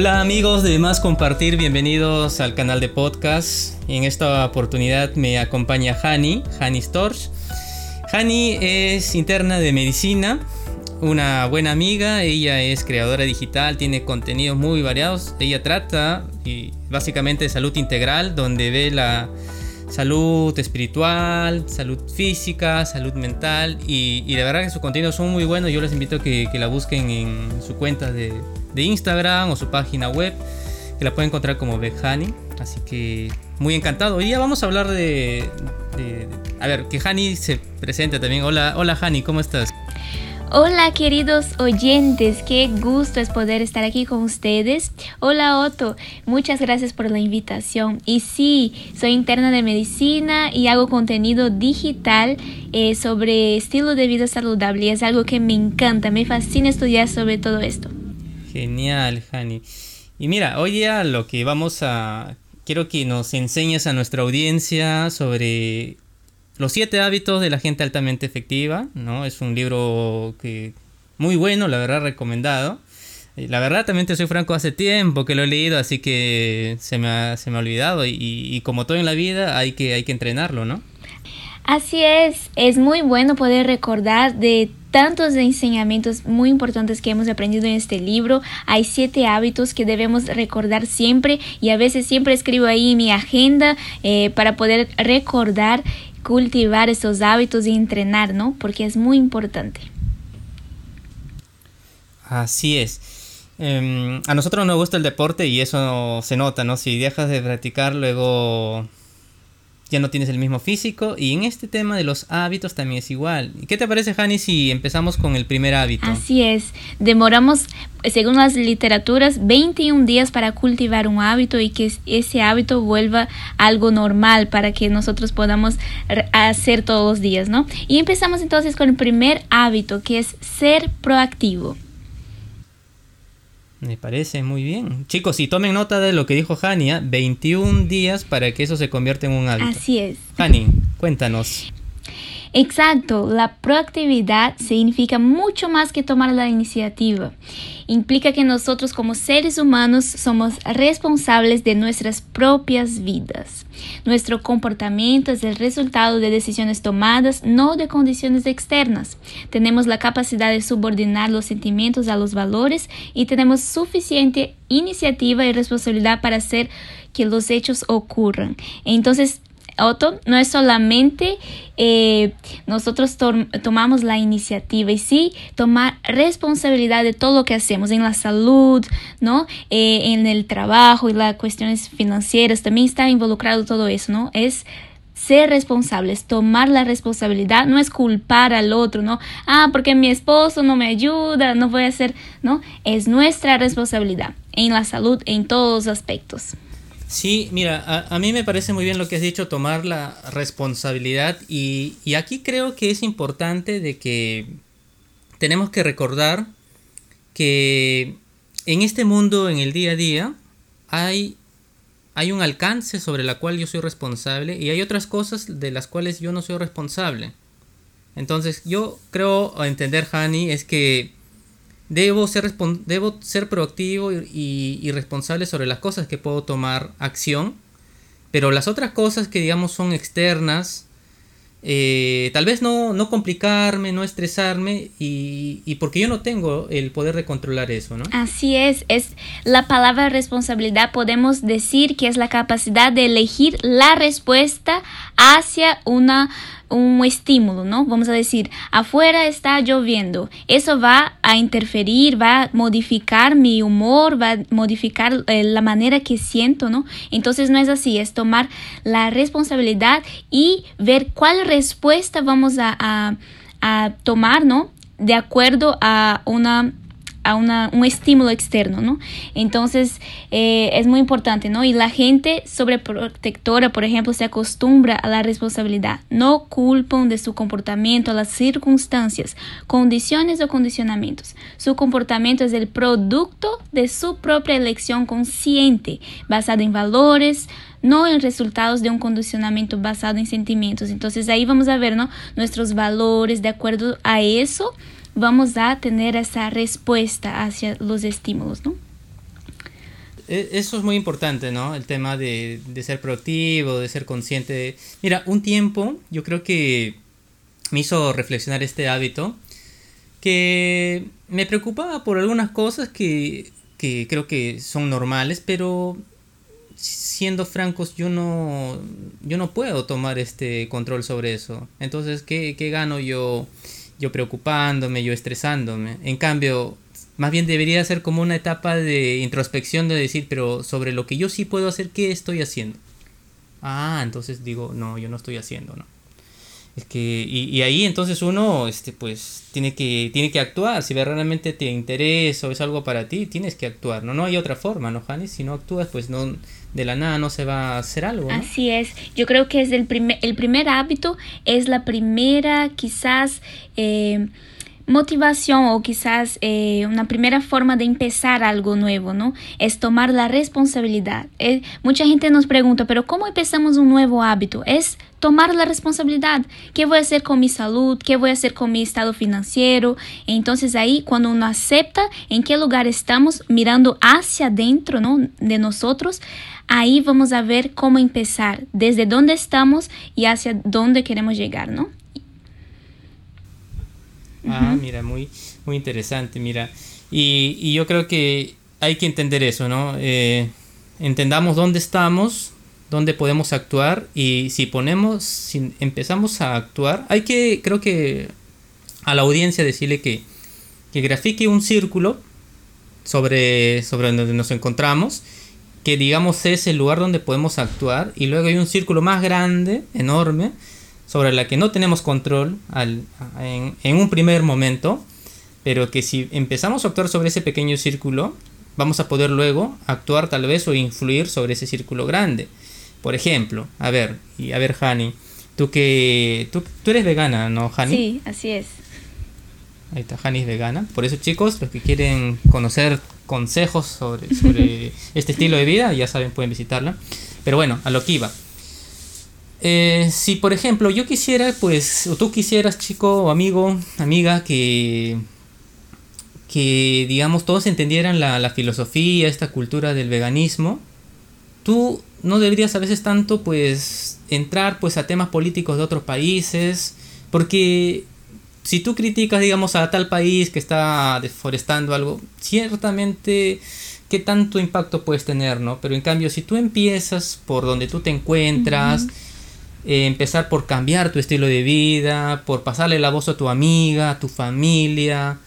Hola amigos de Más Compartir, bienvenidos al canal de podcast. En esta oportunidad me acompaña Hani, Hani Storch. Hani es interna de medicina, una buena amiga, ella es creadora digital, tiene contenidos muy variados. Ella trata básicamente de salud integral, donde ve la salud espiritual, salud física, salud mental y, y de verdad que sus contenidos son muy buenos. Yo les invito a que, que la busquen en su cuenta de, de, Instagram o su página web, que la pueden encontrar como Behani. Así que muy encantado. Hoy día vamos a hablar de, de, a ver, que Hani se presente también. Hola, hola Hani, ¿cómo estás? Hola queridos oyentes, qué gusto es poder estar aquí con ustedes. Hola Otto, muchas gracias por la invitación. Y sí, soy interna de medicina y hago contenido digital eh, sobre estilo de vida saludable y es algo que me encanta, me fascina estudiar sobre todo esto. Genial, Hani. Y mira, hoy día lo que vamos a... Quiero que nos enseñes a nuestra audiencia sobre los siete hábitos de la gente altamente efectiva, ¿no? Es un libro que muy bueno, la verdad recomendado. La verdad también te soy franco, hace tiempo que lo he leído, así que se me ha, se me ha olvidado y, y, como todo en la vida hay que, hay que entrenarlo, ¿no? Así es, es muy bueno poder recordar de tantos enseñamientos muy importantes que hemos aprendido en este libro. Hay siete hábitos que debemos recordar siempre y a veces siempre escribo ahí mi agenda eh, para poder recordar cultivar esos hábitos y entrenar, ¿no? Porque es muy importante. Así es. Eh, a nosotros nos gusta el deporte y eso se nota, ¿no? Si dejas de practicar, luego ya no tienes el mismo físico. Y en este tema de los hábitos también es igual. ¿Qué te parece, Jani, si empezamos con el primer hábito? Así es. Demoramos, según las literaturas, 21 días para cultivar un hábito y que ese hábito vuelva algo normal para que nosotros podamos hacer todos los días, ¿no? Y empezamos entonces con el primer hábito, que es ser proactivo. Me parece muy bien. Chicos, si tomen nota de lo que dijo Jania, 21 días para que eso se convierta en un hábito. Así es. Hani, cuéntanos. Exacto, la proactividad significa mucho más que tomar la iniciativa. Implica que nosotros como seres humanos somos responsables de nuestras propias vidas. Nuestro comportamiento es el resultado de decisiones tomadas, no de condiciones externas. Tenemos la capacidad de subordinar los sentimientos a los valores y tenemos suficiente iniciativa y responsabilidad para hacer que los hechos ocurran. Entonces, Otto, no es solamente eh, nosotros to tomamos la iniciativa y sí tomar responsabilidad de todo lo que hacemos en la salud, ¿no? Eh, en el trabajo y las cuestiones financieras, también está involucrado todo eso, ¿no? Es ser responsables, tomar la responsabilidad, no es culpar al otro, ¿no? Ah, porque mi esposo no me ayuda, no voy a hacer, ¿no? Es nuestra responsabilidad en la salud en todos los aspectos. Sí, mira, a, a, mí me parece muy bien lo que has dicho, tomar la responsabilidad y, y, aquí creo que es importante de que tenemos que recordar que en este mundo, en el día a día, hay, hay un alcance sobre la cual yo soy responsable y hay otras cosas de las cuales yo no soy responsable. Entonces yo creo entender, Hani, es que Debo ser, debo ser proactivo y, responsable sobre las cosas que puedo tomar acción, pero las otras cosas que digamos son externas, eh, tal vez no, no, complicarme, no estresarme y, y, porque yo no tengo el poder de controlar eso, ¿no? Así es, es la palabra responsabilidad, podemos decir que es la capacidad de elegir la respuesta hacia una un estímulo, ¿no? Vamos a decir, afuera está lloviendo. Eso va a interferir, va a modificar mi humor, va a modificar eh, la manera que siento, ¿no? Entonces no es así, es tomar la responsabilidad y ver cuál respuesta vamos a, a, a tomar, ¿no? De acuerdo a una a una, un estímulo externo, ¿no? Entonces eh, es muy importante, ¿no? Y la gente sobreprotectora, por ejemplo, se acostumbra a la responsabilidad, no culpan de su comportamiento a las circunstancias, condiciones o condicionamientos. Su comportamiento es el producto de su propia elección consciente, basada en valores, no en resultados de un condicionamiento basado en sentimientos. Entonces ahí vamos a ver, ¿no? Nuestros valores de acuerdo a eso vamos a tener esa respuesta hacia los estímulos, ¿no? e, eso es muy importante, ¿no? El tema de, de ser proactivo, de ser consciente. Mira, un tiempo yo creo que me hizo reflexionar este hábito que me preocupaba por algunas cosas que, que creo que son normales, pero siendo francos, yo no, yo no puedo tomar este control sobre eso. Entonces, ¿qué, qué gano yo, yo preocupándome, yo estresándome? En cambio, más bien debería ser como una etapa de introspección de decir, pero sobre lo que yo sí puedo hacer, ¿qué estoy haciendo? Ah, entonces digo, no, yo no estoy haciendo, ¿no? Que, y, ahí entonces uno, este, pues, tiene que, tiene que actuar. Si realmente te interesa o es algo para ti, tienes que actuar, ¿no? No hay otra forma, ¿no, Janis? Si no actúas, pues no, de la nada no se va a hacer algo. Así es. Yo creo que es el primer, el primer hábito, es la primera, quizás, eh, motivación o quizás eh, una primera forma de empezar algo nuevo, ¿no? Es tomar la responsabilidad. Eh, mucha gente nos pregunta, pero ¿cómo empezamos un nuevo hábito? Es tomar la responsabilidad. ¿Qué voy a hacer con mi salud? ¿Qué voy a hacer con mi estado financiero? Entonces ahí cuando uno acepta en qué lugar estamos mirando hacia adentro, ¿no? De nosotros, ahí vamos a ver cómo empezar, desde dónde estamos y hacia dónde queremos llegar, ¿no? Ah, mira, muy, muy interesante, mira. Y, y, yo creo que hay que entender eso, ¿no? Eh, entendamos dónde estamos, dónde podemos actuar y si ponemos, si empezamos a actuar, hay que, creo que a la audiencia decirle que, que grafique un círculo sobre, sobre donde nos encontramos, que digamos es el lugar donde podemos actuar y luego hay un círculo más grande, enorme, sobre la que no tenemos control al, en, en, un primer momento, pero que si empezamos a actuar sobre ese pequeño círculo, vamos a poder luego actuar tal vez o influir sobre ese círculo grande. Por ejemplo, a ver, y a ver, Hani, tú que tú, tú eres vegana, ¿no, Hani? Sí, así es. Ahí está, Hani es vegana. Por eso, chicos, los que quieren conocer consejos sobre, sobre este estilo de vida, ya saben, pueden visitarla. Pero bueno, a lo que iba. Eh, si por ejemplo yo quisiera, pues, o tú quisieras, chico, o amigo, amiga, que, que digamos todos entendieran la, filosofía, esta cultura del veganismo, tú no deberías a veces tanto, pues, entrar pues a temas políticos de otros países, porque si tú criticas, digamos, a tal país que está deforestando algo, ciertamente qué tanto impacto puedes tener, ¿no? Pero en cambio, si tú empiezas por donde tú te encuentras, eh, empezar por cambiar tu estilo de vida, por pasarle la voz a tu amiga, a tu familia,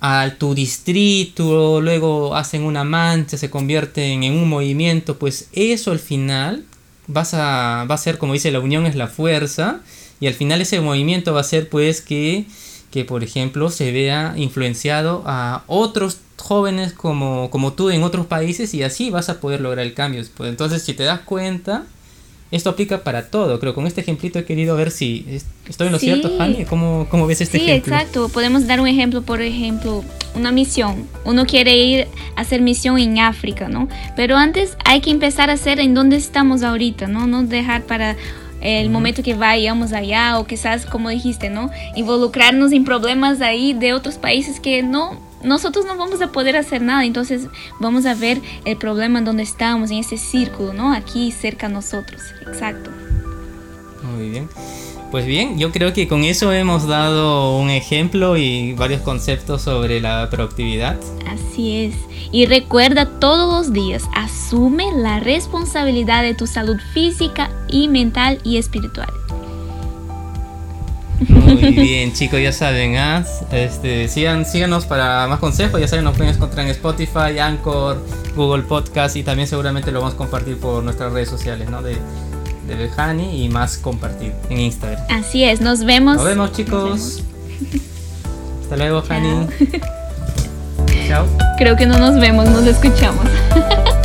a tu distrito, luego hacen una mancha, se convierten en un movimiento, pues eso al final vas a, va a ser, como dice, la unión es la fuerza, y al final ese movimiento va a ser pues que, que por ejemplo, se vea influenciado a otros jóvenes como, como tú en otros países y así vas a poder lograr el cambio. Pues entonces, si te das cuenta, esto aplica para todo. Creo con este ejemplito he querido ver si estoy en lo cierto, Fanny. ¿Cómo, ¿Cómo, ves este ejemplo? Sí, exacto. Podemos dar un ejemplo, por ejemplo, una misión. Uno quiere ir a hacer misión en África, ¿no? Pero antes hay que empezar a hacer en dónde estamos ahorita, ¿no? No dejar para el momento que vayamos allá o quizás, como dijiste, ¿no? Involucrarnos en problemas ahí de otros países que no nosotros no vamos a poder hacer nada, entonces vamos a ver el problema donde estamos, en ese círculo, ¿no? Aquí cerca a nosotros, exacto. Muy bien. Pues bien, yo creo que con eso hemos dado un ejemplo y varios conceptos sobre la proactividad. Así es. Y recuerda todos los días, asume la responsabilidad de tu salud física y mental y espiritual. Muy bien, chicos, ya saben, ¿ah? este, sigan, síganos para más consejos. Ya saben, nos pueden encontrar en Spotify, Anchor, Google Podcast y también seguramente lo vamos a compartir por nuestras redes sociales, ¿no? De, de Hani y más compartir en Instagram. Así es, nos vemos. Nos vemos, chicos. Hasta luego, Hani. Chao. Creo que no nos vemos, nos escuchamos.